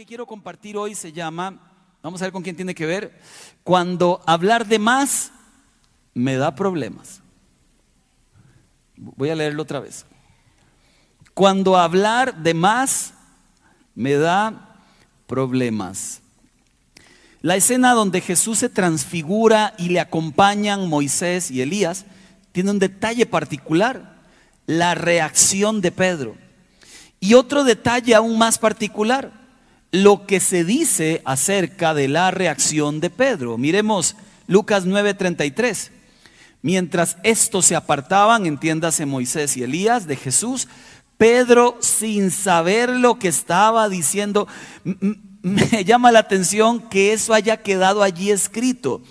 que quiero compartir hoy se llama, vamos a ver con quién tiene que ver, cuando hablar de más me da problemas. Voy a leerlo otra vez. Cuando hablar de más me da problemas. La escena donde Jesús se transfigura y le acompañan Moisés y Elías tiene un detalle particular, la reacción de Pedro. Y otro detalle aún más particular, lo que se dice acerca de la reacción de Pedro. Miremos Lucas 9:33. Mientras estos se apartaban, entiéndase Moisés y Elías de Jesús, Pedro, sin saber lo que estaba diciendo, me llama la atención que eso haya quedado allí escrito.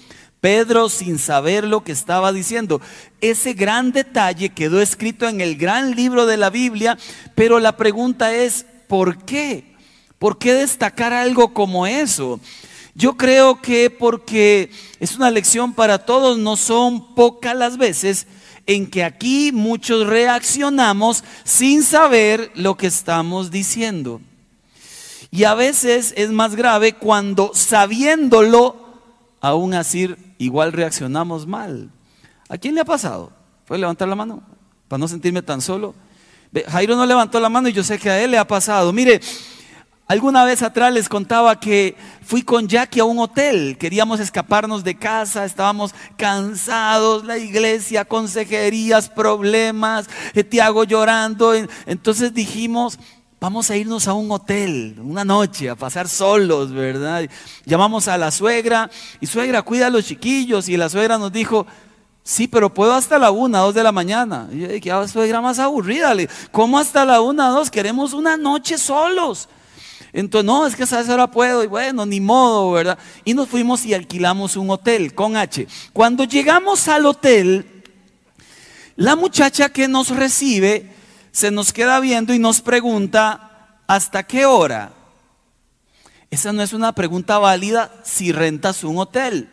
Pedro sin saber lo que estaba diciendo. Ese gran detalle quedó escrito en el gran libro de la Biblia, pero la pregunta es, ¿por qué? ¿Por qué destacar algo como eso? Yo creo que porque es una lección para todos, no son pocas las veces en que aquí muchos reaccionamos sin saber lo que estamos diciendo. Y a veces es más grave cuando sabiéndolo, aún así igual reaccionamos mal. ¿A quién le ha pasado? ¿Puede levantar la mano? Para no sentirme tan solo. Jairo no levantó la mano y yo sé que a él le ha pasado. Mire, Alguna vez atrás les contaba que fui con Jackie a un hotel, queríamos escaparnos de casa, estábamos cansados, la iglesia, consejerías, problemas, eh, Tiago llorando. Entonces dijimos, vamos a irnos a un hotel una noche, a pasar solos, ¿verdad? Llamamos a la suegra y suegra, cuida a los chiquillos. Y la suegra nos dijo, Sí, pero puedo hasta la una, dos de la mañana. Y yo dije, ah, suegra más aburrida. ¿Cómo hasta la una, dos? Queremos una noche solos. Entonces, no, es que a esa hora puedo, y bueno, ni modo, ¿verdad? Y nos fuimos y alquilamos un hotel con H. Cuando llegamos al hotel, la muchacha que nos recibe se nos queda viendo y nos pregunta, ¿hasta qué hora? Esa no es una pregunta válida si rentas un hotel.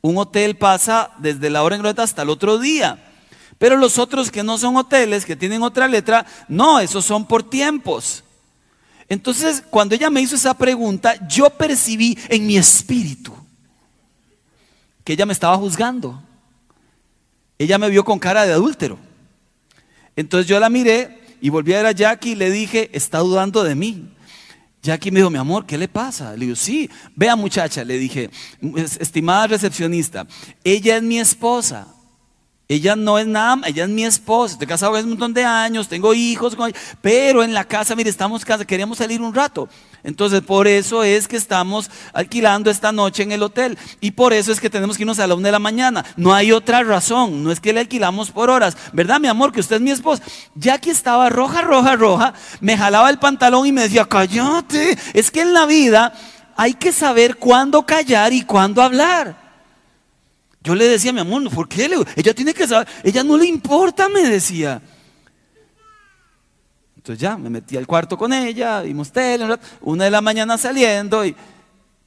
Un hotel pasa desde la hora en que hasta el otro día. Pero los otros que no son hoteles, que tienen otra letra, no, esos son por tiempos. Entonces, cuando ella me hizo esa pregunta, yo percibí en mi espíritu que ella me estaba juzgando. Ella me vio con cara de adúltero. Entonces yo la miré y volví a ver a Jackie y le dije, está dudando de mí. Jackie me dijo, mi amor, ¿qué le pasa? Le digo, sí, vea muchacha, le dije, estimada recepcionista, ella es mi esposa. Ella no es nada, ella es mi esposa, estoy casado hace un montón de años, tengo hijos, pero en la casa, mire, estamos casa, queríamos salir un rato. Entonces, por eso es que estamos alquilando esta noche en el hotel. Y por eso es que tenemos que irnos a la una de la mañana. No hay otra razón, no es que le alquilamos por horas. ¿Verdad, mi amor? Que usted es mi esposa. Ya que estaba roja, roja, roja, me jalaba el pantalón y me decía, cállate. Es que en la vida hay que saber cuándo callar y cuándo hablar. Yo le decía, mi amor, ¿por qué? Ella tiene que saber, ella no le importa, me decía. Entonces ya me metí al cuarto con ella, vimos tele, una de la mañana saliendo y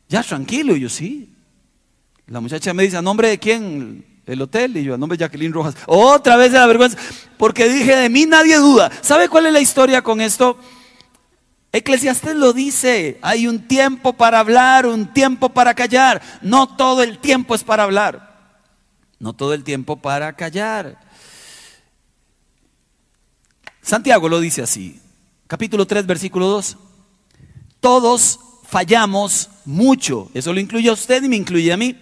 ya tranquilo, y yo sí. La muchacha me dice, ¿a nombre de quién? El hotel, y yo, a nombre de Jacqueline Rojas. Otra vez de la vergüenza, porque dije, de mí nadie duda. ¿Sabe cuál es la historia con esto? Eclesiastes lo dice, hay un tiempo para hablar, un tiempo para callar. No todo el tiempo es para hablar no todo el tiempo para callar. Santiago lo dice así, capítulo 3, versículo 2. Todos fallamos mucho, eso lo incluye a usted y me incluye a mí.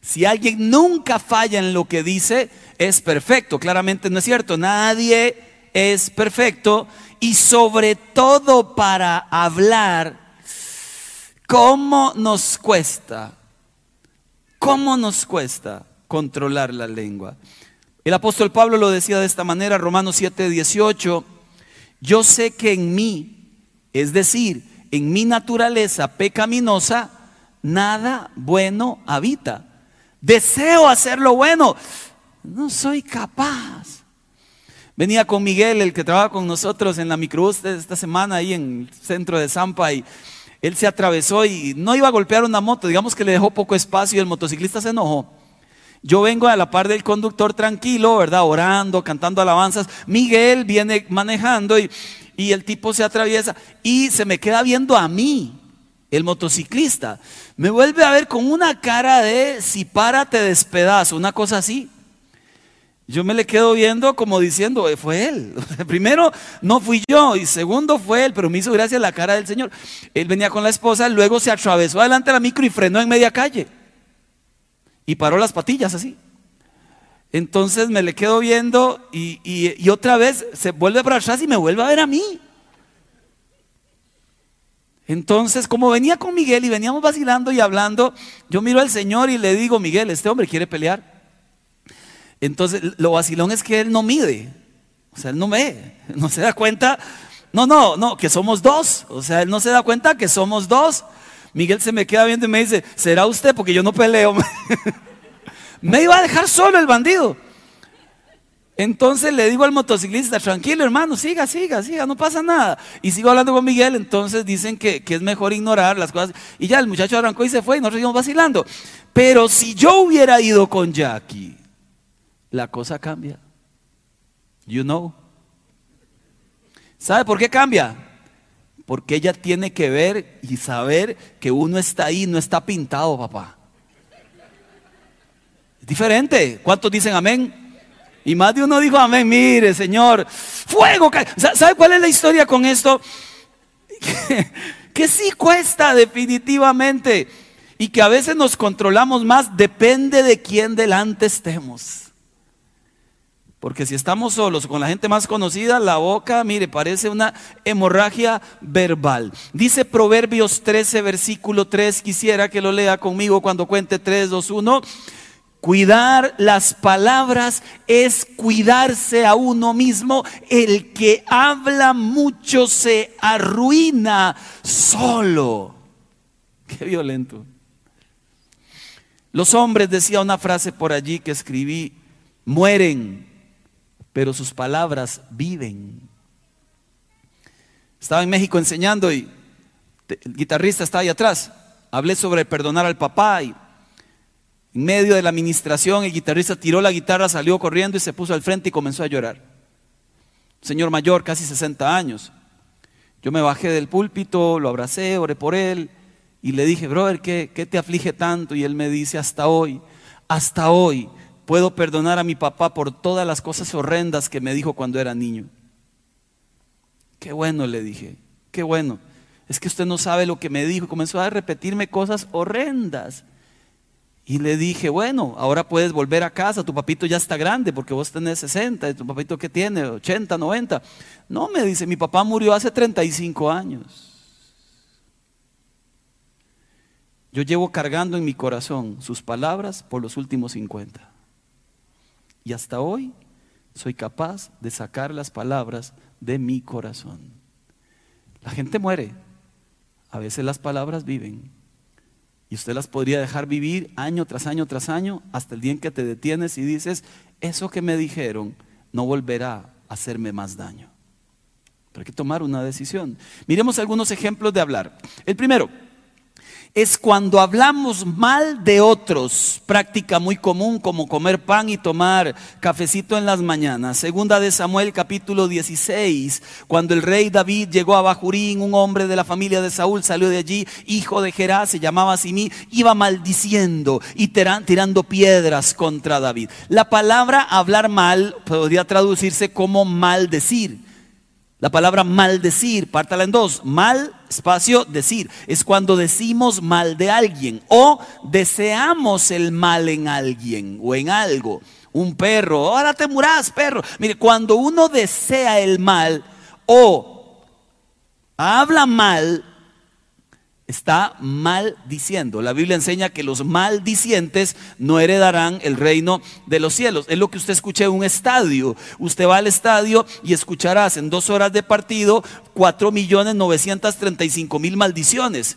Si alguien nunca falla en lo que dice, es perfecto. Claramente no es cierto, nadie es perfecto. Y sobre todo para hablar, ¿cómo nos cuesta? ¿Cómo nos cuesta? Controlar la lengua. El apóstol Pablo lo decía de esta manera, Romanos 7, 18, yo sé que en mí, es decir, en mi naturaleza pecaminosa, nada bueno habita. Deseo hacer lo bueno, no soy capaz. Venía con Miguel, el que trabaja con nosotros en la microbús esta semana ahí en el centro de Zampa y él se atravesó y no iba a golpear una moto, digamos que le dejó poco espacio y el motociclista se enojó. Yo vengo a la par del conductor tranquilo, ¿verdad? Orando, cantando alabanzas. Miguel viene manejando y, y el tipo se atraviesa y se me queda viendo a mí. el motociclista, me vuelve a ver con una cara de si para te despedazo, una cosa así. Yo me le quedo viendo como diciendo, eh, fue él. Primero, no fui yo. Y segundo, fue él. Pero me hizo gracia la cara del Señor. Él venía con la esposa, luego se atravesó adelante de la micro y frenó en media calle. Y paró las patillas así. Entonces me le quedo viendo y, y otra vez se vuelve para atrás y me vuelve a ver a mí. Entonces, como venía con Miguel y veníamos vacilando y hablando, yo miro al Señor y le digo, Miguel, este hombre quiere pelear. Entonces, lo vacilón es que él no mide. O sea, él no ve, no se da cuenta. No, no, no, que somos dos. O sea, él no se da cuenta que somos dos. Miguel se me queda viendo y me dice, ¿será usted? Porque yo no peleo. me iba a dejar solo el bandido. Entonces le digo al motociclista, tranquilo hermano, siga, siga, siga, no pasa nada. Y sigo hablando con Miguel, entonces dicen que, es mejor ignorar las cosas. Y ya el muchacho arrancó y se fue y nosotros seguimos vacilando. Pero si yo hubiera ido con Jackie, la cosa cambia. You know. ¿Sabe por qué cambia? Porque ella tiene que ver y saber que uno está ahí, no está pintado, papá. Es diferente. ¿Cuántos dicen amén? Y más de uno dijo, amén, mire, Señor, fuego. ¿Sabe cuál es la historia con esto? que, sí cuesta definitivamente y que a veces nos controlamos más, depende de quién delante estemos. Porque si estamos solos con la gente más conocida, la boca, mire, parece una hemorragia verbal. Dice Proverbios 13, versículo 3, quisiera que lo lea conmigo cuando cuente 3, 2, 1. Cuidar las palabras es cuidarse a uno mismo. El que habla mucho se arruina solo. Qué violento. Los hombres, decía una frase por allí que escribí, mueren, pero sus palabras viven. Estaba en México enseñando y el guitarrista está ahí atrás. Hablé sobre perdonar al papá y en medio de la administración, el guitarrista tiró la guitarra, salió corriendo y se puso al frente y comenzó a llorar. Señor mayor, casi 60 años. Yo me bajé del púlpito, lo abracé, oré por él y le dije, brother, ¿qué, ¿qué te aflige tanto? Y él me dice, hasta hoy, hasta hoy puedo perdonar a mi papá por todas las cosas horrendas que me dijo cuando era niño. Qué bueno, le dije, qué bueno. Es que usted no sabe lo que me dijo. Comenzó a repetirme cosas horrendas. Y le dije, bueno, ahora puedes volver a casa, tu papito ya está grande porque vos tenés 60, y tu papito que tiene 80, 90. No, me dice, mi papá murió hace 35 años. Yo llevo cargando en mi corazón sus palabras por los últimos 50. Y hasta hoy soy capaz de sacar las palabras de mi corazón. La gente muere, a veces las palabras viven. Y usted las podría dejar vivir año tras año tras año hasta el día en que te detienes y dices, eso que me dijeron no volverá a hacerme más daño. Pero hay que tomar una decisión. Miremos algunos ejemplos de hablar. El primero, es cuando hablamos mal de otros, práctica muy común como comer pan y tomar cafecito en las mañanas. Segunda de Samuel capítulo 16, cuando el rey David llegó a Bajurín, un hombre de la familia de Saúl salió de allí, hijo de Gerás, se llamaba Simí, iba maldiciendo y tirando piedras contra David. La palabra hablar mal podría traducirse como maldecir. La palabra maldecir, pártala en dos. Mal, espacio, decir. Es cuando decimos mal de alguien o deseamos el mal en alguien o en algo. Un perro, ahora te murás, perro. Mire, cuando uno desea el mal o habla mal, está maldiciendo. La Biblia enseña que los maldicientes no heredarán el reino de los cielos. Es lo que usted escucha en un estadio. Usted va al estadio y escucharás en dos horas de partido 4 millones 935 mil maldiciones.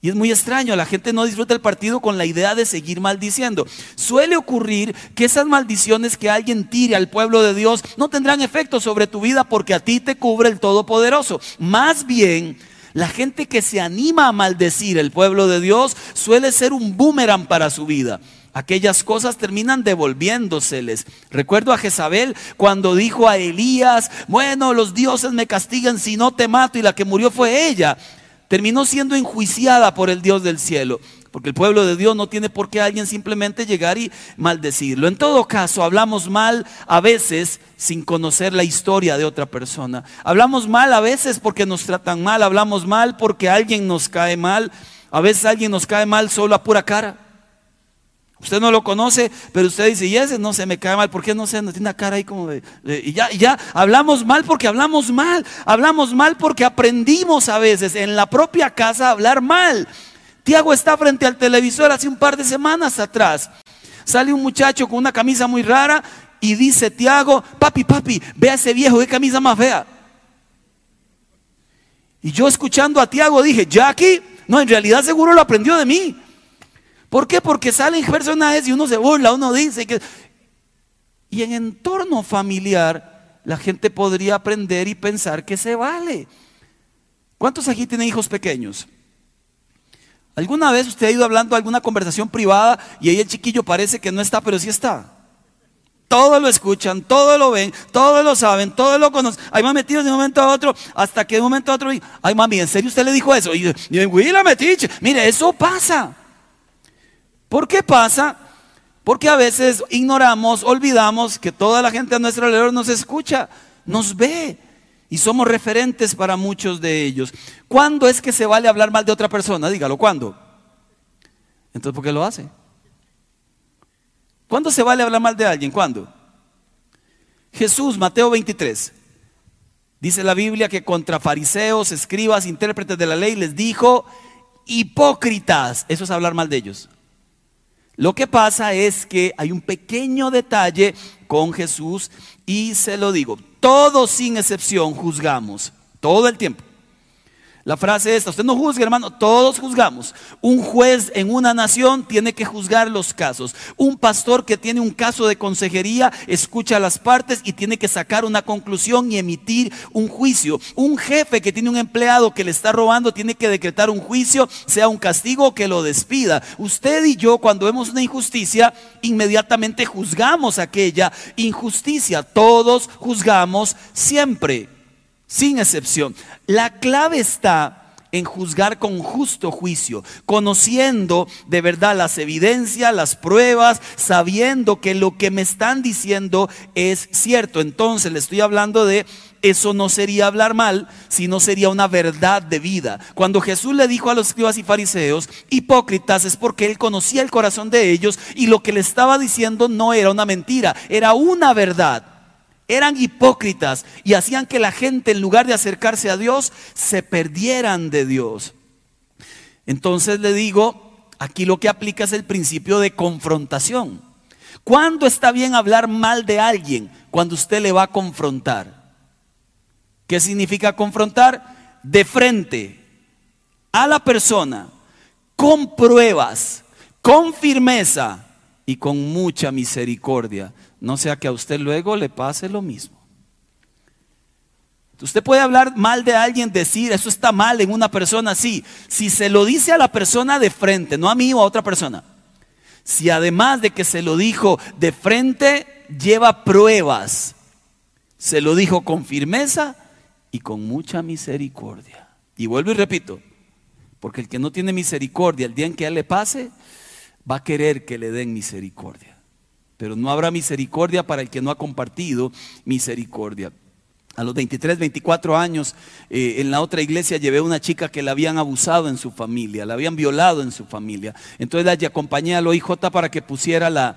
Y es muy extraño, la gente no disfruta el partido con la idea de seguir maldiciendo. Suele ocurrir que esas maldiciones que alguien tire al pueblo de Dios no tendrán efecto sobre tu vida porque a ti te cubre el Todopoderoso. Más bien, la gente que se anima a maldecir el pueblo de Dios suele ser un boomerang para su vida. Aquellas cosas terminan devolviéndoseles. Recuerdo a Jezabel cuando dijo a Elías, bueno, los dioses me castigan si no te mato y la que murió fue ella. terminó siendo enjuiciada por el Dios del cielo. Porque el pueblo de Dios no tiene por qué alguien simplemente llegar y maldecirlo. En todo caso, hablamos mal a veces sin conocer la historia de otra persona. Hablamos mal a veces porque nos tratan mal. Hablamos mal porque alguien nos cae mal. A veces alguien nos cae mal solo a pura cara. Usted no lo conoce, pero usted dice, y ese no se me cae mal, ¿por qué no se no tiene una cara ahí como de, y ya, y ya, hablamos mal porque hablamos mal, hablamos mal porque aprendimos a veces en la propia casa a hablar mal. Tiago está frente al televisor hace un par de semanas atrás. Sale un muchacho con una camisa muy rara y dice Tiago, papi, papi, ve a ese viejo, qué camisa más fea. Y yo escuchando a Tiago dije, Jackie, no, en realidad seguro lo aprendió de mí. ¿Por qué? Porque salen personajes y uno se burla, uno dice que... Y en entorno familiar la gente podría aprender y pensar que se vale. ¿Cuántos aquí tienen hijos pequeños? ¿Alguna vez usted ha ido hablando alguna conversación privada y ahí el chiquillo parece que no está, pero sí está? Todo lo escuchan, todo lo ven, todo lo saben, todo lo conocen. Hay más metidos de un momento a otro, hasta que de un momento a otro, ay mami, ¿en serio usted le dijo eso? Y, y la metiche. Mire, eso pasa. ¿Por qué pasa? Porque a veces ignoramos, olvidamos que toda la gente a nuestro alrededor nos escucha, nos ve y somos referentes para muchos de ellos. ¿Cuándo es que se vale hablar mal de otra persona? Dígalo, ¿cuándo? Entonces, ¿por qué lo hace? ¿Cuándo se vale hablar mal de alguien? ¿Cuándo? Jesús, Mateo 23. Dice la Biblia que contra fariseos, escribas, intérpretes de la ley les dijo, hipócritas. Eso es hablar mal de ellos. Lo que pasa es que hay un pequeño detalle con Jesús y se lo digo, todos sin excepción juzgamos, todo el tiempo. La frase es esta, usted no juzgue hermano, todos juzgamos. Un juez en una nación tiene que juzgar los casos. Un pastor que tiene un caso de consejería escucha las partes y tiene que sacar una conclusión y emitir un juicio. Un jefe que tiene un empleado que le está robando tiene que decretar un juicio, sea un castigo que lo despida. Usted y yo cuando vemos una injusticia, inmediatamente juzgamos aquella injusticia. Todos juzgamos siempre sin excepción. La clave está en juzgar con justo juicio, conociendo de verdad las evidencias, las pruebas, sabiendo que lo que me están diciendo es cierto. Entonces le estoy hablando de eso no sería hablar mal, sino sería una verdad de vida. Cuando Jesús le dijo a los escribas y fariseos, hipócritas, es porque él conocía el corazón de ellos y lo que le estaba diciendo no era una mentira, era una verdad eran hipócritas y hacían que la gente en lugar de acercarse a Dios se perdieran de Dios. Entonces le digo, aquí lo que aplica es el principio de confrontación. ¿Cuándo está bien hablar mal de alguien? Cuando usted le va a confrontar. ¿Qué significa confrontar? De frente a la persona, con pruebas, con firmeza y con mucha misericordia no sea que a usted luego le pase lo mismo. Usted puede hablar mal de alguien, decir, eso está mal en una persona, sí. Si se lo dice a la persona de frente, no a mí o a otra persona. Si además de que se lo dijo de frente, lleva pruebas, se lo dijo con firmeza y con mucha misericordia. Y vuelvo y repito, porque el que no tiene misericordia, el día en que él le pase, va a querer que le den misericordia pero no habrá misericordia para el que no ha compartido misericordia. A los 23, 24 años, eh, en la otra iglesia llevé a una chica que la habían abusado en su familia, la habían violado en su familia. Entonces la acompañé al OIJ para que pusiera la,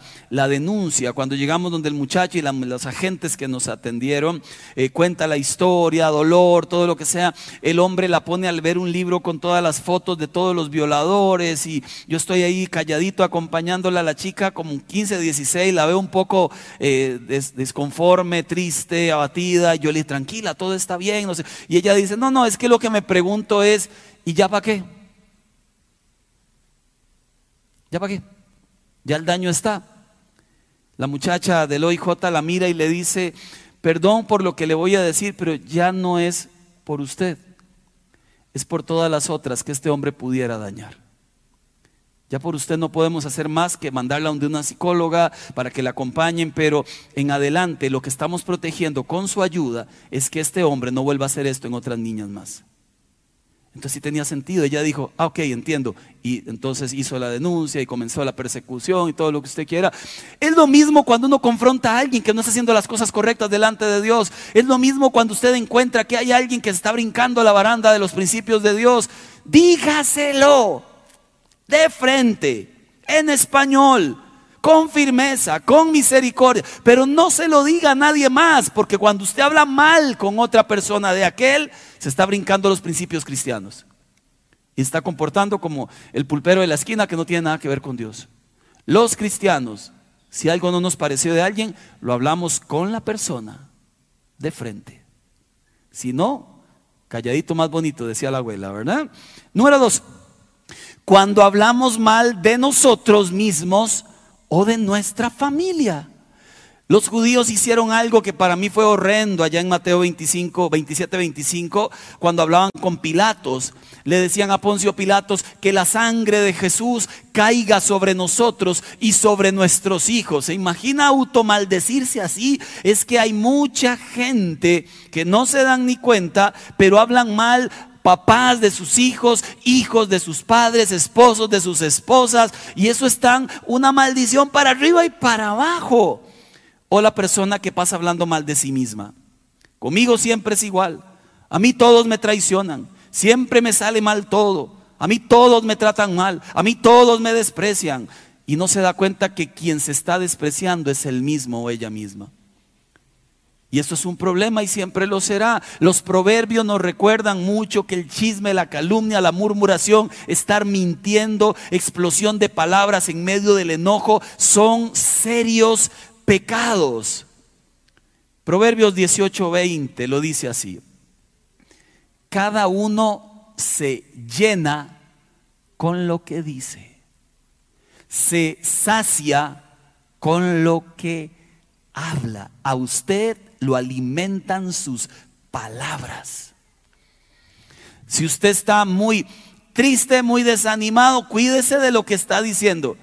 denuncia. Cuando llegamos donde el muchacho y los agentes que nos atendieron, eh, cuenta la historia, dolor, todo lo que sea. El hombre la pone al ver un libro con todas las fotos de todos los violadores y yo estoy ahí calladito acompañándola a la chica como 15, 16, la veo un poco eh, desconforme, triste, abatida. Yo le tranquila, todo está bien. No sé. Y ella dice, no, no, es que lo que me pregunto es, ¿y ya para qué? ¿Ya para qué? Ya el daño está. La muchacha del OIJ la mira y le dice, perdón por lo que le voy a decir, pero ya no es por usted, es por todas las otras que este hombre pudiera dañar. Ya por usted no podemos hacer más que mandarla a una psicóloga para que la acompañen, pero en adelante lo que estamos protegiendo con su ayuda es que este hombre no vuelva a hacer esto en otras niñas más. Entonces sí tenía sentido. Ella dijo, ah, ok, entiendo. Y entonces hizo la denuncia y comenzó la persecución y todo lo que usted quiera. Es lo mismo cuando uno confronta a alguien que no está haciendo las cosas correctas delante de Dios. Es lo mismo cuando usted encuentra que hay alguien que está brincando la baranda de los principios de Dios. Dígaselo de frente, en español, con firmeza, con misericordia, pero no se lo diga a nadie más, porque cuando usted habla mal con otra persona de aquel, se está brincando los principios cristianos y está comportando como el pulpero de la esquina que no tiene nada que ver con Dios. Los cristianos, si algo no nos pareció de alguien, lo hablamos con la persona de frente. Si no, calladito más bonito, decía la abuela, ¿verdad? Número dos, cuando hablamos mal de nosotros mismos o de nuestra familia. Los judíos hicieron algo que para mí fue horrendo allá en Mateo 25, 27, 25, cuando hablaban con Pilatos. Le decían a Poncio Pilatos que la sangre de Jesús caiga sobre nosotros y sobre nuestros hijos. ¿Se imagina automaldecirse así? Es que hay mucha gente que no se dan ni cuenta, pero hablan mal papás de sus hijos, hijos de sus padres, esposos de sus esposas, y eso está una maldición para arriba y para abajo o la persona que pasa hablando mal de sí misma. Conmigo siempre es igual. A mí todos me traicionan. Siempre me sale mal todo. A mí todos me tratan mal. A mí todos me desprecian. Y no se da cuenta que quien se está despreciando es el mismo o ella misma. Y esto es un problema y siempre lo será. Los proverbios nos recuerdan mucho que el chisme, la calumnia, la murmuración, estar mintiendo, explosión de palabras en medio del enojo, son serios pecados. Proverbios 18:20 lo dice así. Cada uno se llena con lo que dice. Se sacia con lo que habla. A usted lo alimentan sus palabras. Si usted está muy triste, muy desanimado, cuídese de lo que está diciendo.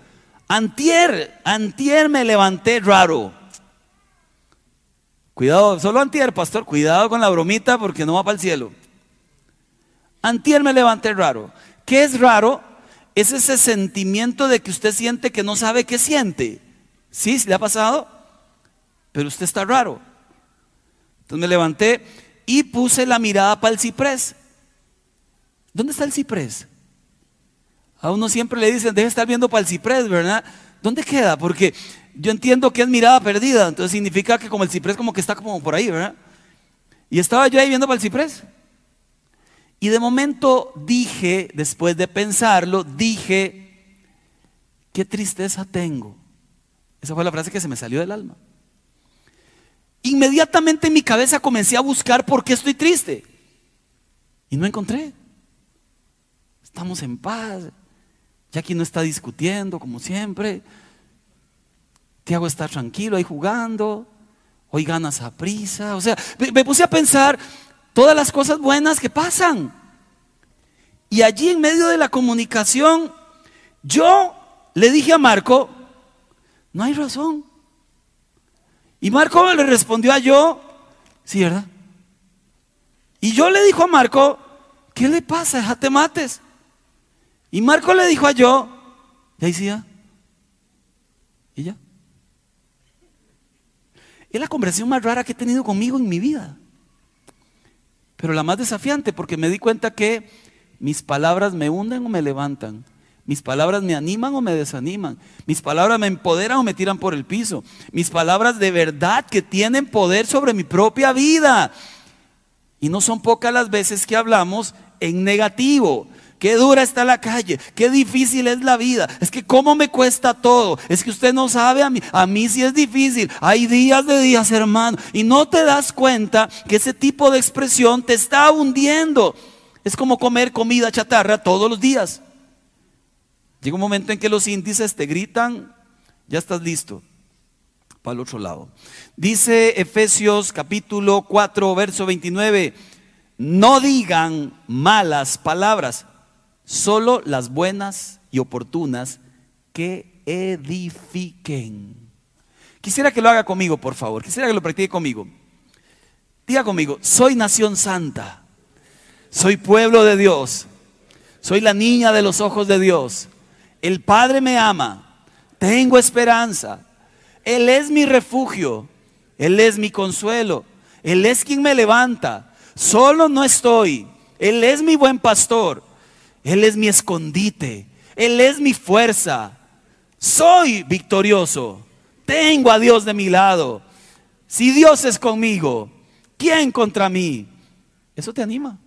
Antier, antier me levanté raro. Cuidado, solo antier, pastor, cuidado con la bromita porque no va para el cielo. Antier me levanté raro. ¿Qué es raro? Es ese sentimiento de que usted siente que no sabe qué siente. ¿Sí? ¿Le ha pasado? Pero usted está raro. Entonces me levanté y puse la mirada para el ciprés. ¿Dónde está el ciprés? A uno siempre le dicen, deje estar viendo para el ciprés, ¿verdad? ¿Dónde queda? Porque yo entiendo que es mirada perdida, entonces significa que como el ciprés como que está como por ahí, ¿verdad? Y estaba yo ahí viendo para el ciprés. Y de momento dije, después de pensarlo, dije, qué tristeza tengo. Esa fue la frase que se me salió del alma. Inmediatamente en mi cabeza comencé a buscar por qué estoy triste. Y no encontré. Estamos en paz, Jackie no está discutiendo como siempre. Tiago está tranquilo ahí jugando. Hoy ganas a prisa. O sea, me puse a pensar todas las cosas buenas que pasan. Y allí en medio de la comunicación, yo le dije a Marco, no hay razón. Y Marco le respondió a yo, sí, ¿verdad? Y yo le dijo a Marco, ¿qué le pasa? Déjate mates. Y Marco le dijo a yo, ya decía, y ya. Es la conversación más rara que he tenido conmigo en mi vida. Pero la más desafiante porque me di cuenta que mis palabras me hunden o me levantan. Mis palabras me animan o me desaniman. Mis palabras me empoderan o me tiran por el piso. Mis palabras de verdad que tienen poder sobre mi propia vida. Y no son pocas las veces que hablamos en negativo. Qué dura está la calle, qué difícil es la vida. Es que cómo me cuesta todo. Es que usted no sabe a mí, a mí sí es difícil. Hay días de días, hermano, y no te das cuenta que ese tipo de expresión te está hundiendo. Es como comer comida chatarra todos los días. Llega un momento en que los índices te gritan, ya estás listo para el otro lado. Dice Efesios capítulo 4, verso 29, no digan malas palabras solo las buenas y oportunas que edifiquen. Quisiera que lo haga conmigo, por favor. Quisiera que lo practique conmigo. Diga conmigo, soy nación santa. Soy pueblo de Dios. Soy la niña de los ojos de Dios. El Padre me ama. Tengo esperanza. Él es mi refugio. Él es mi consuelo. Él es quien me levanta. Solo no estoy. Él es mi buen pastor. Él es mi escondite. Él es mi fuerza. Soy victorioso. Tengo a Dios de mi lado. Si Dios es conmigo, ¿quién contra mí? Eso te anima.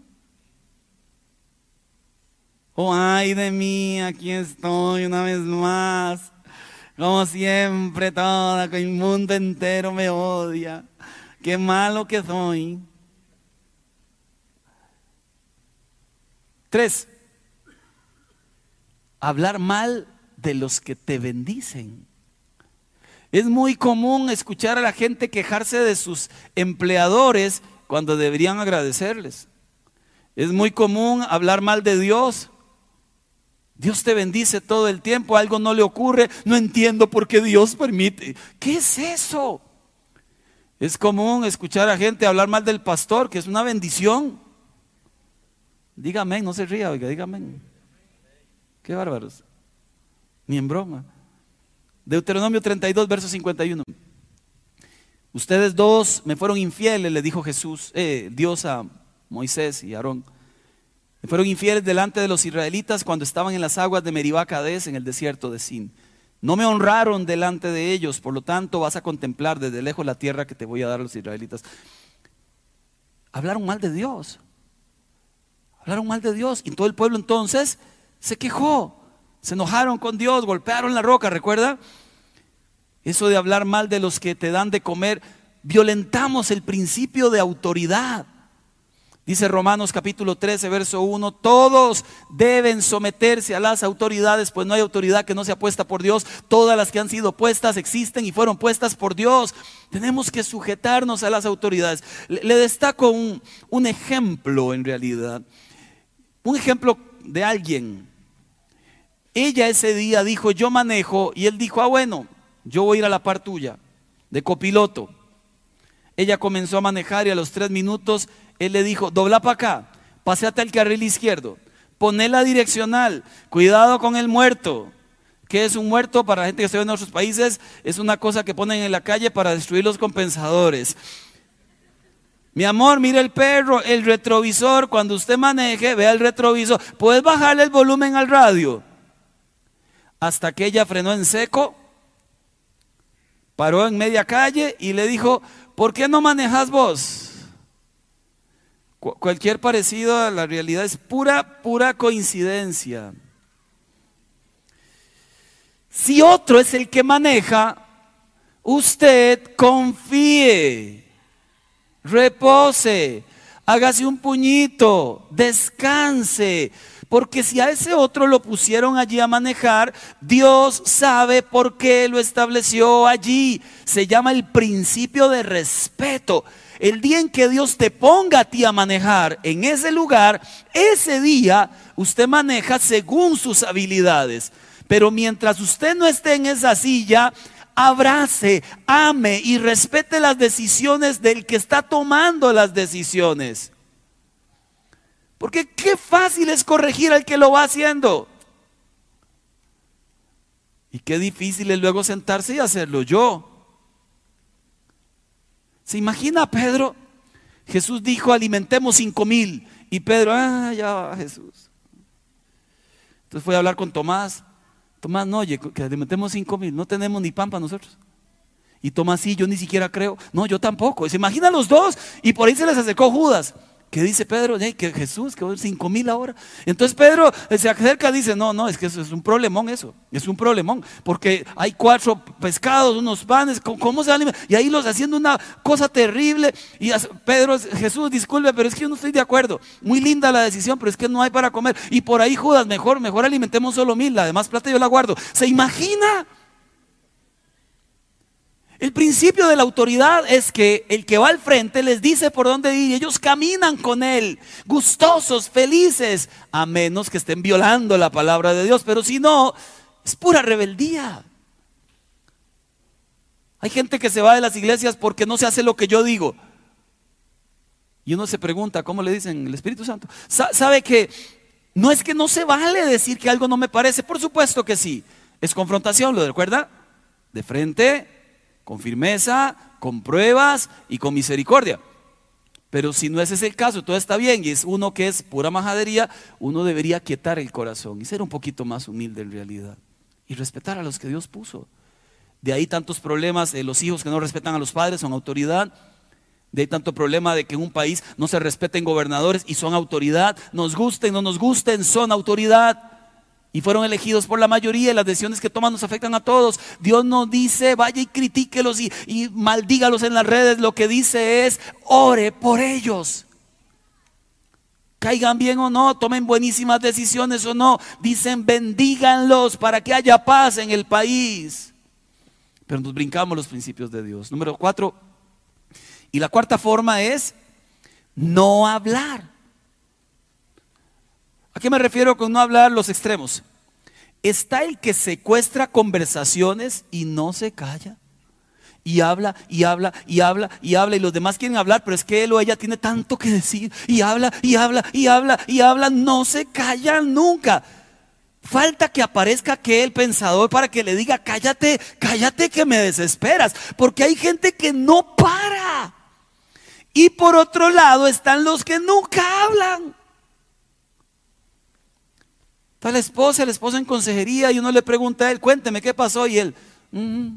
Oh, ay de mí, aquí estoy una vez más. Como siempre, que el mundo entero me odia. Qué malo que soy. Tres, hablar mal de los que te bendicen. Es muy común escuchar a la gente quejarse de sus empleadores cuando deberían agradecerles. Es muy común hablar mal de Dios. Dios te bendice todo el tiempo, algo no le ocurre, no entiendo por qué Dios permite. ¿Qué es eso? Es común escuchar a gente hablar mal del pastor, que es una bendición. Dígame, no se ría, oiga, dígame. Qué bárbaros. Ni en broma. Deuteronomio 32, verso 51. Ustedes dos me fueron infieles, le dijo Jesús, eh, Dios a Moisés y Aarón. Fueron infieles delante de los israelitas cuando estaban en las aguas de Meribá en el desierto de Sin. No me honraron delante de ellos, por lo tanto vas a contemplar desde lejos la tierra que te voy a dar a los israelitas. Hablaron mal de Dios. Hablaron mal de Dios. Y todo el pueblo entonces se quejó. Se enojaron con Dios, golpearon la roca, ¿recuerda? Eso de hablar mal de los que te dan de comer, violentamos el principio de autoridad. Dice Romanos capítulo 13, verso 1, todos deben someterse a las autoridades, pues no hay autoridad que no sea puesta por Dios. Todas las que han sido puestas existen y fueron puestas por Dios. Tenemos que sujetarnos a las autoridades. Le, destaco un, un ejemplo en realidad. Un ejemplo de alguien. Ella ese día dijo, yo manejo, y él dijo, ah, bueno, yo voy a ir a la par tuya, de copiloto. Ella comenzó a manejar y a los tres minutos él le dijo, dobla para acá, paseate al carril izquierdo, poné la direccional, cuidado con el muerto. ¿Qué es un muerto? Para la gente que está en otros países, es una cosa que ponen en la calle para destruir los compensadores. Mi amor, mire el perro, el retrovisor, cuando usted maneje, vea el retrovisor. ¿Puedes bajarle el volumen al radio? Hasta que ella frenó en seco, paró en media calle y le dijo, ¿por qué no manejas vos? Cualquier parecido a la realidad es pura, pura coincidencia. Si otro es el que maneja, usted confíe repose, hágase un puñito, descanse. Porque si a ese otro lo pusieron allí a manejar, Dios sabe por qué lo estableció allí. Se llama el principio de respeto. El día en que Dios te ponga a ti a manejar en ese lugar, ese día usted maneja según sus habilidades. Pero mientras usted no esté en esa silla, abrace, ame y respete las decisiones del que está tomando las decisiones. Porque qué fácil es corregir al que lo va haciendo. Y qué difícil es luego sentarse y hacerlo yo. ¿Se imagina Pedro? Jesús dijo, alimentemos cinco mil. Y Pedro, ah, ya va Jesús. Entonces fue a hablar con Tomás. Tomás, no, oye, que le metemos cinco mil, no tenemos ni pan para nosotros. Y Tomás, sí, yo ni siquiera creo. No, yo tampoco. Se imaginan los dos. Y por ahí se les acercó Judas. ¿Qué dice Pedro? que Jesús, que cinco mil ahora. Entonces Pedro se acerca y dice, no, no, es que eso es un problemón eso, es un problemón, porque hay cuatro pescados, unos panes, ¿cómo se alimentan? Y ahí los haciendo una cosa terrible. Y Pedro, Jesús, disculpe, pero es que yo no estoy de acuerdo. Muy linda la decisión, pero es que no hay para comer. Y por ahí Judas, mejor, mejor alimentemos solo mil, la demás plata yo la guardo. ¿Se imagina? El principio de la autoridad es que el que va al frente les dice por dónde ir y ellos caminan con él, gustosos, felices, a menos que estén violando la palabra de Dios, pero si no, es pura rebeldía. Hay gente que se va de las iglesias porque no se hace lo que yo digo. Y uno se pregunta, ¿cómo le dicen el Espíritu Santo? ¿Sabe que no es que no se vale decir que algo no me parece? Por supuesto que sí. Es confrontación, ¿lo recuerda? De frente, con firmeza, con pruebas y con misericordia. Pero si no ese es el caso, todo está bien y es uno que es pura majadería, uno debería quietar el corazón y ser un poquito más humilde en realidad y respetar a los que Dios puso. De ahí tantos problemas, de los hijos que no respetan a los padres son autoridad, de ahí tanto problema de que en un país no se respeten gobernadores y son autoridad. Nos gusten, no nos gusten, son autoridad. Y fueron elegidos por la mayoría y las decisiones que toman nos afectan a todos. Dios no dice, vaya y critíquelos y, maldígalos en las redes. Lo que dice es, ore por ellos. Caigan bien o no, tomen buenísimas decisiones o no. Dicen, bendíganlos para que haya paz en el país. Pero nos brincamos los principios de Dios. Número cuatro, y la cuarta forma es no hablar. ¿A qué me refiero con no hablar los extremos? Está el que secuestra conversaciones y no se calla. Y habla, y habla, y habla, y habla, y los demás quieren hablar, pero es que él o ella tiene tanto que decir, y habla, y habla, y habla, y habla, no se callan nunca. Falta que aparezca aquel pensador para que le diga, cállate, cállate que me desesperas, porque hay gente que no para. Y por otro lado están los que nunca hablan. Está la esposa, la esposa en consejería y uno le pregunta a él, cuénteme qué pasó y él, mm,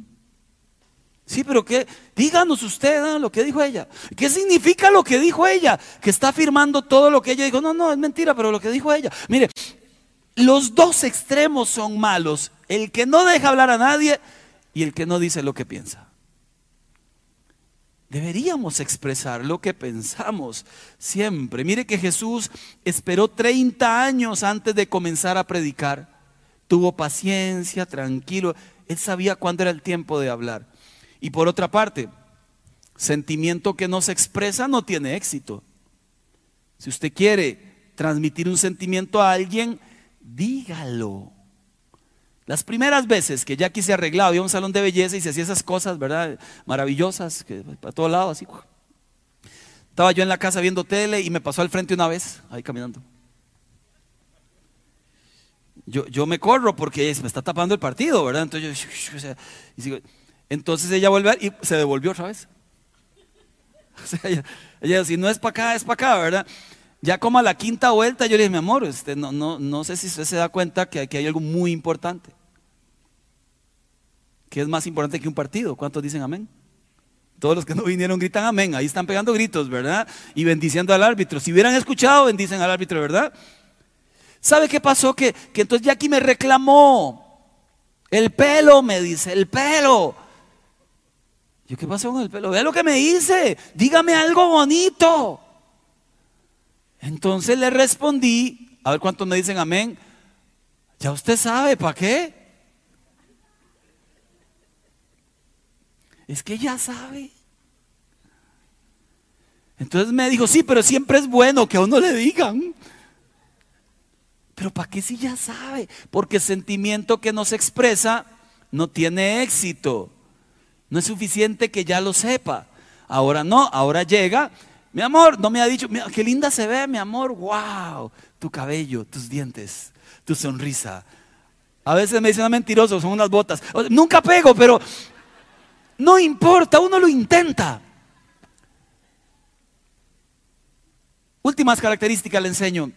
sí, pero qué, díganos usted lo que dijo ella. ¿Qué significa lo que dijo ella? Que está afirmando todo lo que ella dijo. No, no, es mentira, pero lo que dijo ella. Mire, los dos extremos son malos. El que no deja hablar a nadie y el que no dice lo que piensa. Deberíamos expresar lo que pensamos siempre. Mire que Jesús esperó 30 años antes de comenzar a predicar. Tuvo paciencia, tranquilo. Él sabía cuándo era el tiempo de hablar. Y por otra parte, sentimiento que no se expresa no tiene éxito. Si usted quiere transmitir un sentimiento a alguien, dígalo. Las primeras veces que Jackie se arreglaba, había un salón de belleza y se hacía esas cosas, ¿verdad? Maravillosas, que para todos lados, así. Estaba yo en la casa viendo tele y me pasó al frente una vez, ahí caminando. Yo, yo me corro porque me está tapando el partido, ¿verdad? Entonces, yo, entonces ella vuelve y se devolvió otra vez. O sea, ella, ella si no es para acá, es para acá, ¿verdad? Ya como a la quinta vuelta yo le dije, mi amor, este, no, no, no sé si usted se da cuenta que aquí hay algo muy importante. Que es más importante que un partido. ¿Cuántos dicen amén? Todos los que no vinieron gritan amén. Ahí están pegando gritos, ¿verdad? Y bendiciendo al árbitro. Si hubieran escuchado, bendicen al árbitro, ¿verdad? ¿Sabe qué pasó? Que, que entonces Jackie me reclamó. El pelo, me dice, el pelo. Yo, ¿qué pasó con el pelo? Vea lo que me dice. Dígame algo bonito. Entonces le respondí, a ver cuántos me dicen amén. Ya usted sabe, ¿para qué? Es que ya sabe. Entonces me dijo, sí, pero siempre es bueno que a uno le digan. Pero ¿para qué si ya sabe? Porque sentimiento que no se expresa no tiene éxito. No es suficiente que ya lo sepa. Ahora no, ahora llega mi amor, no me ha dicho, qué linda se ve, mi amor, wow, tu cabello, tus dientes, tu sonrisa. A veces me dicen, mentiroso, son unas botas. nunca pego, pero no importa, uno lo intenta. Últimas características le enseño.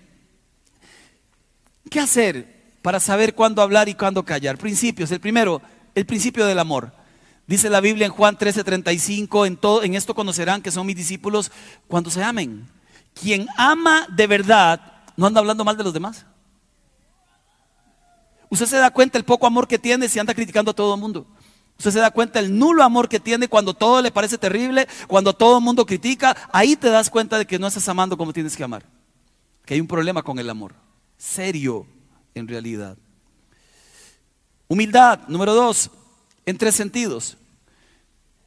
¿Qué hacer para saber cuándo hablar y cuándo callar? Principios. El primero, el principio del amor. Dice la Biblia en Juan 13:35, en, todo, en esto conocerán que son mis discípulos cuando se amen. Quien ama de verdad no anda hablando mal de los demás. Usted se da cuenta el poco amor que tiene si anda criticando a todo el mundo. Usted se da cuenta el nulo amor que tiene cuando todo le parece terrible, cuando todo el mundo critica. Ahí te das cuenta de que no estás amando como tienes que amar. Que hay un problema con el amor. Serio, en realidad. Humildad, número dos en tres sentidos.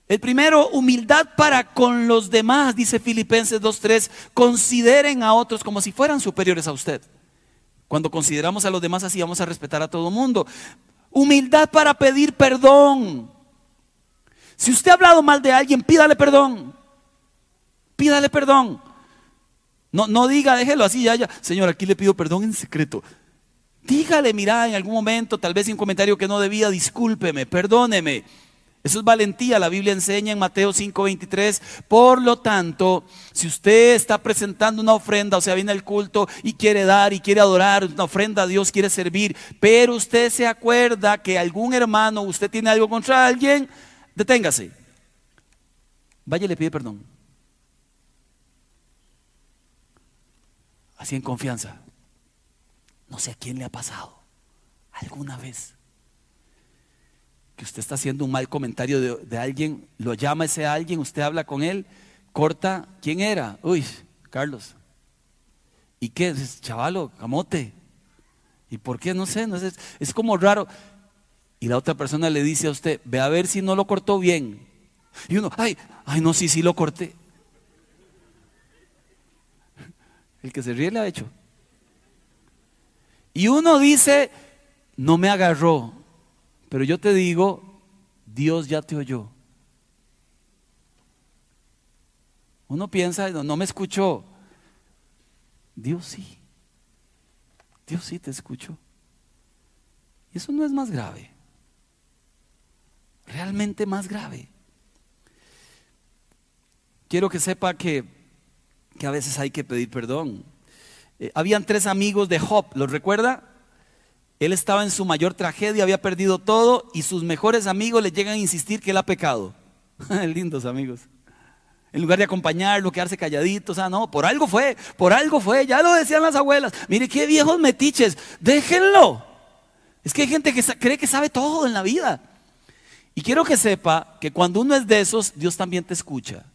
El primero, humildad para con los demás, dice Filipenses 2.3, consideren a otros como si fueran superiores a usted. Cuando consideramos a los demás así vamos a respetar a todo mundo. Humildad para pedir perdón. Si usted ha hablado mal de alguien, pídale perdón. Pídale perdón. No, no diga, déjelo así, ya, ya. Señor, aquí le pido perdón en secreto. Dígale, mira, en algún momento, tal vez un comentario que no debía, discúlpeme, perdóneme. Eso es valentía, la Biblia enseña en Mateo 5:23. Por lo tanto, si usted está presentando una ofrenda, o sea, viene al culto y quiere dar y quiere adorar, una ofrenda a Dios, quiere servir, pero usted se acuerda que algún hermano, usted tiene algo contra alguien, deténgase. Vaya y le pide perdón. Así en confianza. No sé a quién le ha pasado alguna vez que usted está haciendo un mal comentario de, alguien, lo llama ese alguien, usted habla con él, corta, ¿quién era? Uy, Carlos. ¿Y qué? Chavalo, camote. ¿Y por qué? No sé, no sé, es como raro. Y la otra persona le dice a usted, ve a ver si no lo cortó bien. Y uno, ay, ay, no, sí, sí lo corté. El que se ríe le ha hecho. Y uno dice, no me agarró, pero yo te digo, Dios ya te oyó. Uno piensa, no, me escuchó. Dios sí. Dios sí te escuchó. Y eso no es más grave. Realmente más grave. Quiero que sepa que, que a veces hay que pedir perdón. Eh, habían tres amigos de Job, ¿los recuerda? Él estaba en su mayor tragedia, había perdido todo y sus mejores amigos le llegan a insistir que él ha pecado. Lindos amigos. En lugar de acompañarlo, quedarse calladitos, ah, no, por algo fue, por algo fue, ya lo decían las abuelas. Mire qué viejos metiches, déjenlo. Es que hay gente que cree que sabe todo en la vida. Y quiero que sepa que cuando uno es de esos, Dios también te escucha.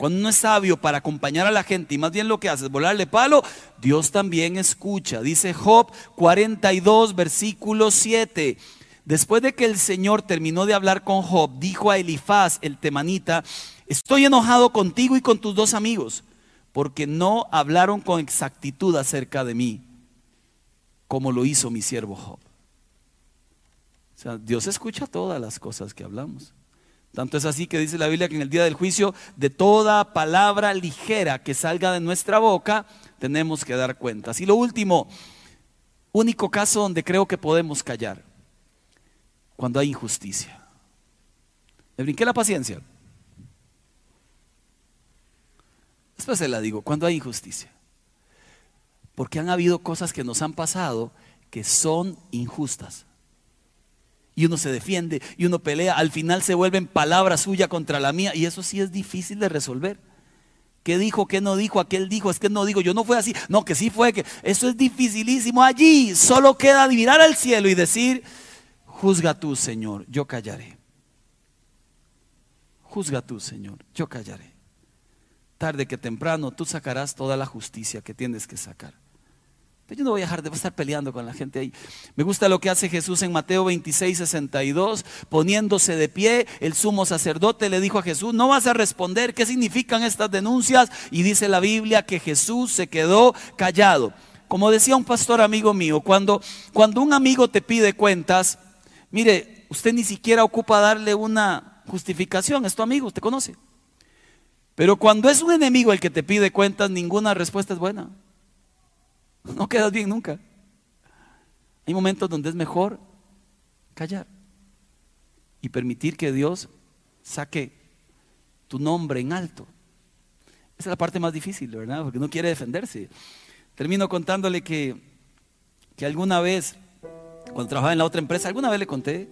Cuando uno es sabio para acompañar a la gente y más bien lo que hace es volarle palo, Dios también escucha. Dice Job 42, versículo 7. Después de que el Señor terminó de hablar con Job, dijo a Elifaz, el temanita, estoy enojado contigo y con tus dos amigos, porque no hablaron con exactitud acerca de mí, como lo hizo mi siervo Job. O sea, Dios escucha todas las cosas que hablamos. Tanto es así que dice la Biblia que en el día del juicio, de toda palabra ligera que salga de nuestra boca, tenemos que dar cuentas. Y lo último, único caso donde creo que podemos callar, cuando hay injusticia. Me brinqué la paciencia. Después se la digo, cuando hay injusticia. Porque han habido cosas que nos han pasado que son injustas y uno se defiende y uno pelea, al final se vuelven palabras suyas contra la mía y eso sí es difícil de resolver. ¿Qué dijo? ¿Qué no dijo? Aquel dijo, es que no digo, yo no fue así. No, que sí fue, que eso es dificilísimo. Allí solo queda mirar al cielo y decir, juzga tú, Señor, yo callaré. Juzga tú, Señor, yo callaré. Tarde que temprano tú sacarás toda la justicia que tienes que sacar. Yo no voy a dejar de estar peleando con la gente ahí. Me gusta lo que hace Jesús en Mateo 26, 62. Poniéndose de pie, el sumo sacerdote le dijo a Jesús, no vas a responder qué significan estas denuncias. Y dice la Biblia que Jesús se quedó callado. Como decía un pastor amigo mío, cuando, cuando un amigo te pide cuentas, mire, usted ni siquiera ocupa darle una justificación, es tu amigo, usted conoce. Pero cuando es un enemigo el que te pide cuentas, ninguna respuesta es buena. No quedas bien nunca. Hay momentos donde es mejor callar y permitir que Dios saque tu nombre en alto. Esa es la parte más difícil, ¿verdad? Porque no quiere defenderse. Termino contándole que, que alguna vez, cuando trabajaba en la otra empresa, alguna vez le conté,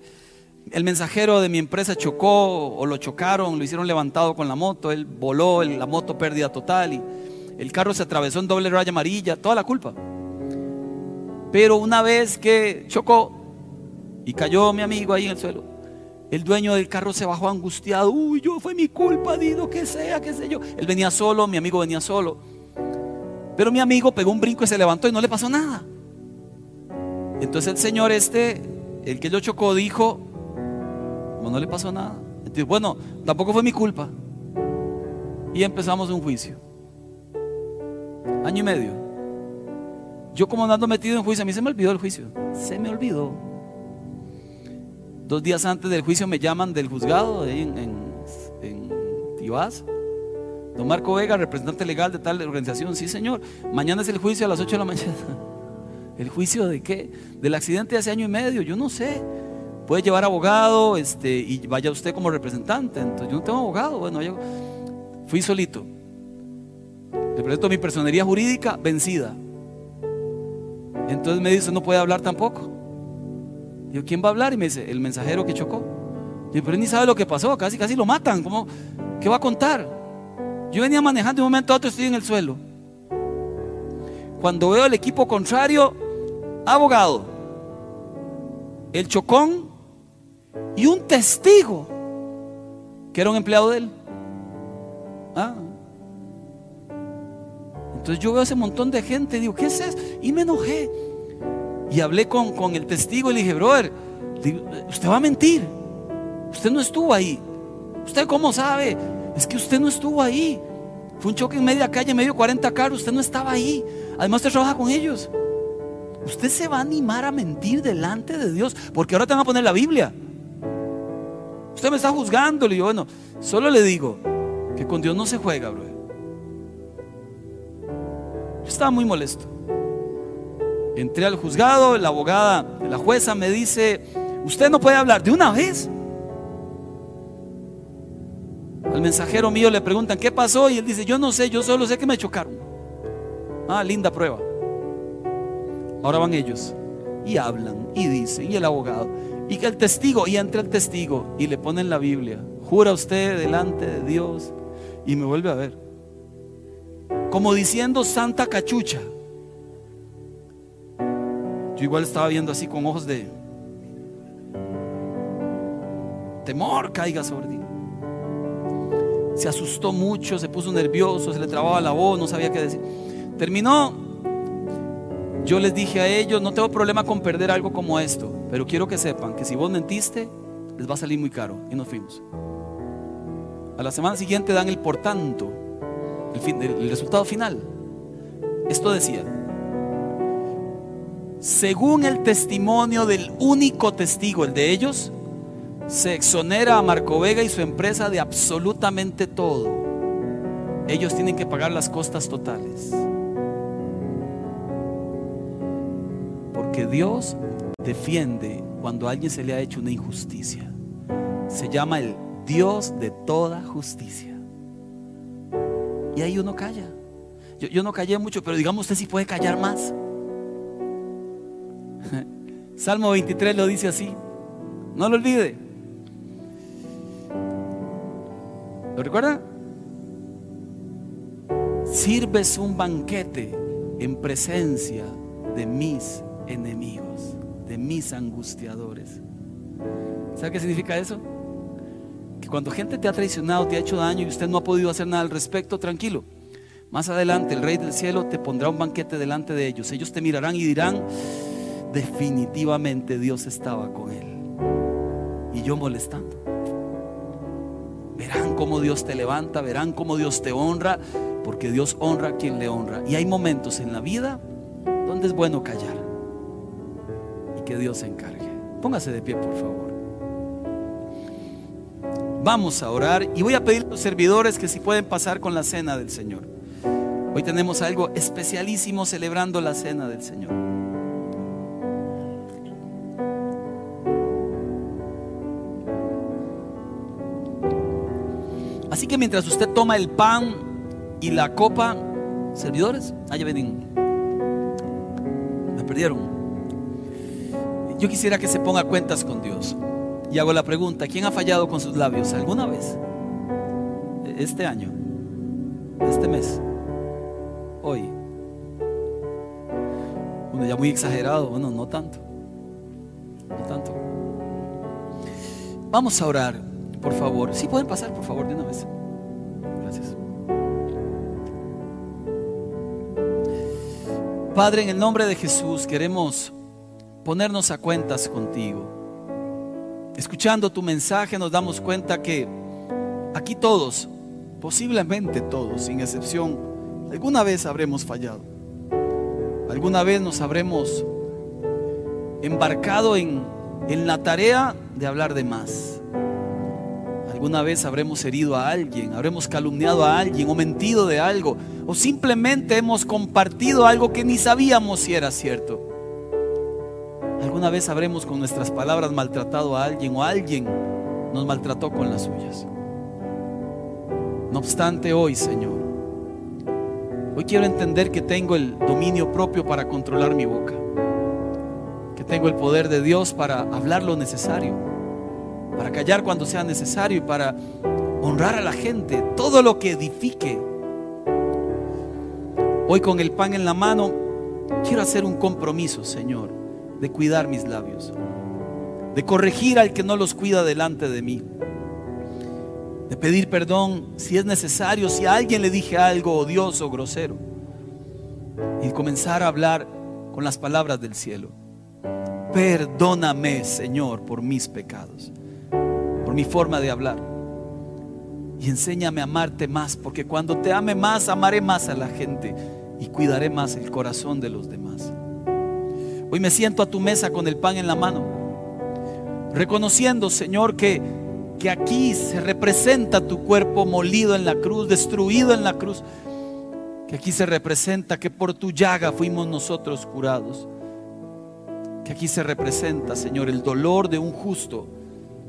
el mensajero de mi empresa chocó o lo chocaron, lo hicieron levantado con la moto, él voló, la moto pérdida total y el carro se atravesó en doble raya amarilla, toda la culpa. Pero una vez que chocó y cayó mi amigo ahí en el suelo, el dueño del carro se bajó angustiado. Uy, yo fue mi culpa, digo que sea, qué sé yo. Él venía solo, mi amigo venía solo. Pero mi amigo pegó un brinco y se levantó y no le pasó nada. Entonces el señor este, el que lo chocó, dijo, no, no le pasó nada. Entonces, bueno, tampoco fue mi culpa. Y empezamos un juicio año y medio. Yo como ando metido en juicio, a mí se me olvidó el juicio, se me olvidó. Dos días antes del juicio me llaman del juzgado en, en, Don Marco Vega, representante legal de tal organización. Sí, señor. Mañana es el juicio a las 8 de la mañana. ¿El juicio de qué? Del accidente de hace año y medio. Yo no sé. Puede llevar abogado este, y vaya usted como representante. Entonces, yo no tengo abogado. Bueno, yo fui solito. Le presento mi personería jurídica vencida. Entonces me dice, no puede hablar tampoco. Digo, ¿quién va a hablar? Y me dice, el mensajero que chocó. Digo, pero él ni sabe lo que pasó, casi casi lo matan. ¿Cómo? ¿Qué va a contar? Yo venía manejando de un momento a otro estoy en el suelo. Cuando veo el equipo contrario, abogado, el chocón y un testigo que era un empleado de él. Ah. Entonces yo veo ese montón de gente y digo, ¿qué es eso? Y me enojé. Y hablé con, con el testigo y le dije, brother, usted va a mentir. Usted no estuvo ahí. ¿Usted cómo sabe? Es que usted no estuvo ahí. Fue un choque en media calle, medio 40 carros. Usted no estaba ahí. Además, usted trabaja con ellos. Usted se va a animar a mentir delante de Dios. Porque ahora te van a poner la Biblia. Usted me está juzgando. Le digo, bueno, solo le digo que con Dios no se juega, bro. Estaba muy molesto. Entré al juzgado, la abogada, la jueza me dice, usted no puede hablar de una vez. Al mensajero mío le preguntan, ¿qué pasó? Y él dice, yo no sé, yo solo sé que me chocaron. Ah, linda prueba. Ahora van ellos y hablan y dicen, y el abogado, y que el testigo, y entra el testigo y le ponen la Biblia. Jura usted delante de Dios y me vuelve a ver. Como diciendo Santa Cachucha. Yo igual estaba viendo así con ojos de temor caiga sobre ti se asustó mucho, se puso nervioso, se le trababa la voz, no sabía qué decir. Terminó. Yo les dije a ellos, no tengo problema con perder algo como esto, pero quiero que sepan que si vos mentiste, les va a salir muy caro. Y nos fuimos. A la semana siguiente dan el por tanto, el, resultado final. Esto decía, según el testimonio del único testigo, el de ellos, se exonera a Marco Vega y su empresa de absolutamente todo. Ellos tienen que pagar las costas totales. Porque Dios defiende cuando a alguien se le ha hecho una injusticia. Se llama el Dios de toda justicia. Y ahí uno calla. Yo, yo no callé mucho, pero digamos usted si puede callar más. Salmo 23 lo dice así. No lo olvide. ¿Lo recuerda? Sirves un banquete en presencia de mis enemigos, de mis angustiadores. ¿Sabe qué significa eso? Cuando gente te ha traicionado, te ha hecho daño y usted no ha podido hacer nada al respecto, tranquilo. Más adelante el Rey del Cielo te pondrá un banquete delante de ellos. Ellos te mirarán y dirán, definitivamente Dios estaba con él. Y yo molestando. Verán cómo Dios te levanta, verán cómo Dios te honra, porque Dios honra a quien le honra. Y hay momentos en la vida donde es bueno callar y que Dios se encargue. Póngase de pie, por favor. Vamos a orar y voy a pedir a los servidores que si pueden pasar con la cena del Señor. Hoy tenemos algo especialísimo celebrando la cena del Señor. Así que mientras usted toma el pan y la copa, servidores, allá ven. Me perdieron. Yo quisiera que se ponga cuentas con Dios. Y hago la pregunta, ¿quién ha fallado con sus labios alguna vez? Este año, este mes, hoy. Bueno, ya muy exagerado, bueno, no tanto. No tanto. Vamos a orar. Por favor, si pueden pasar, por favor, de una vez. Gracias. Padre, en el nombre de Jesús queremos ponernos a cuentas contigo. Escuchando tu mensaje nos damos cuenta que aquí todos, posiblemente todos, sin excepción, alguna vez habremos fallado. Alguna vez nos habremos embarcado en, en la tarea de hablar de más Alguna vez habremos herido a alguien, habremos calumniado a alguien o mentido de algo, o simplemente hemos compartido algo que ni sabíamos si era cierto. Alguna vez habremos con nuestras palabras maltratado a alguien o alguien nos maltrató con las suyas. No obstante, hoy, Señor, hoy quiero entender que tengo el dominio propio para controlar mi boca, que tengo el poder de Dios para hablar lo necesario, para callar cuando sea necesario y para honrar a la gente, todo lo que edifique. Hoy con el pan en la mano, quiero hacer un compromiso, Señor, de cuidar mis labios, de corregir al que no los cuida delante de mí de pedir perdón si es necesario, si a alguien le dije algo odioso grosero, y comenzar a hablar con las palabras del cielo. Perdóname, Señor, por mis pecados, por mi forma de hablar. Y enséñame a amarte más, porque cuando te ame más, amaré más a la gente y cuidaré más el corazón de los demás. Hoy me siento a tu mesa con el pan en la mano, reconociendo, Señor, que que aquí se representa tu cuerpo molido en la cruz, destruido en la cruz, que aquí se representa que por tu llaga fuimos nosotros curados, que aquí se representa, Señor, el dolor de un justo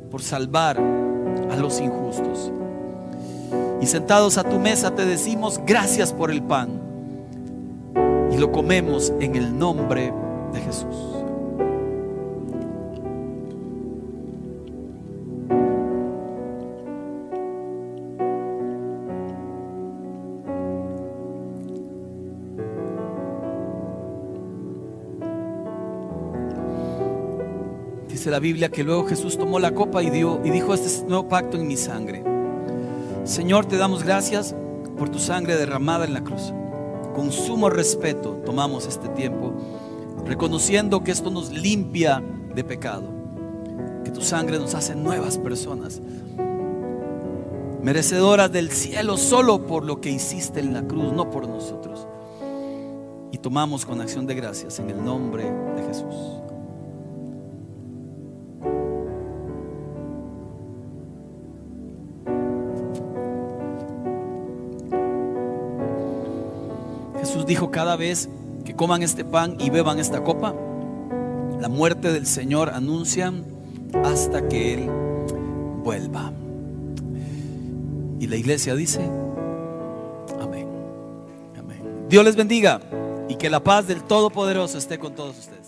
por salvar a los injustos. Y sentados a tu mesa te decimos gracias por el pan y lo comemos en el nombre de Jesús. Dice la Biblia que luego Jesús tomó la copa y, dio, y dijo, este es nuevo pacto en mi sangre. Señor, te damos gracias por tu sangre derramada en la cruz. Con sumo respeto tomamos este tiempo, reconociendo que esto nos limpia de pecado, que tu sangre nos hace nuevas personas, merecedoras del cielo solo por lo que hiciste en la cruz, no por nosotros. Y tomamos con acción de gracias en el nombre de Jesús. dijo, cada vez coman este pan y beban esta copa, la muerte del Señor anuncian hasta que Él vuelva. Y la iglesia dice, amén. Amén. Dios les bendiga y que la paz del Todopoderoso esté con todos ustedes.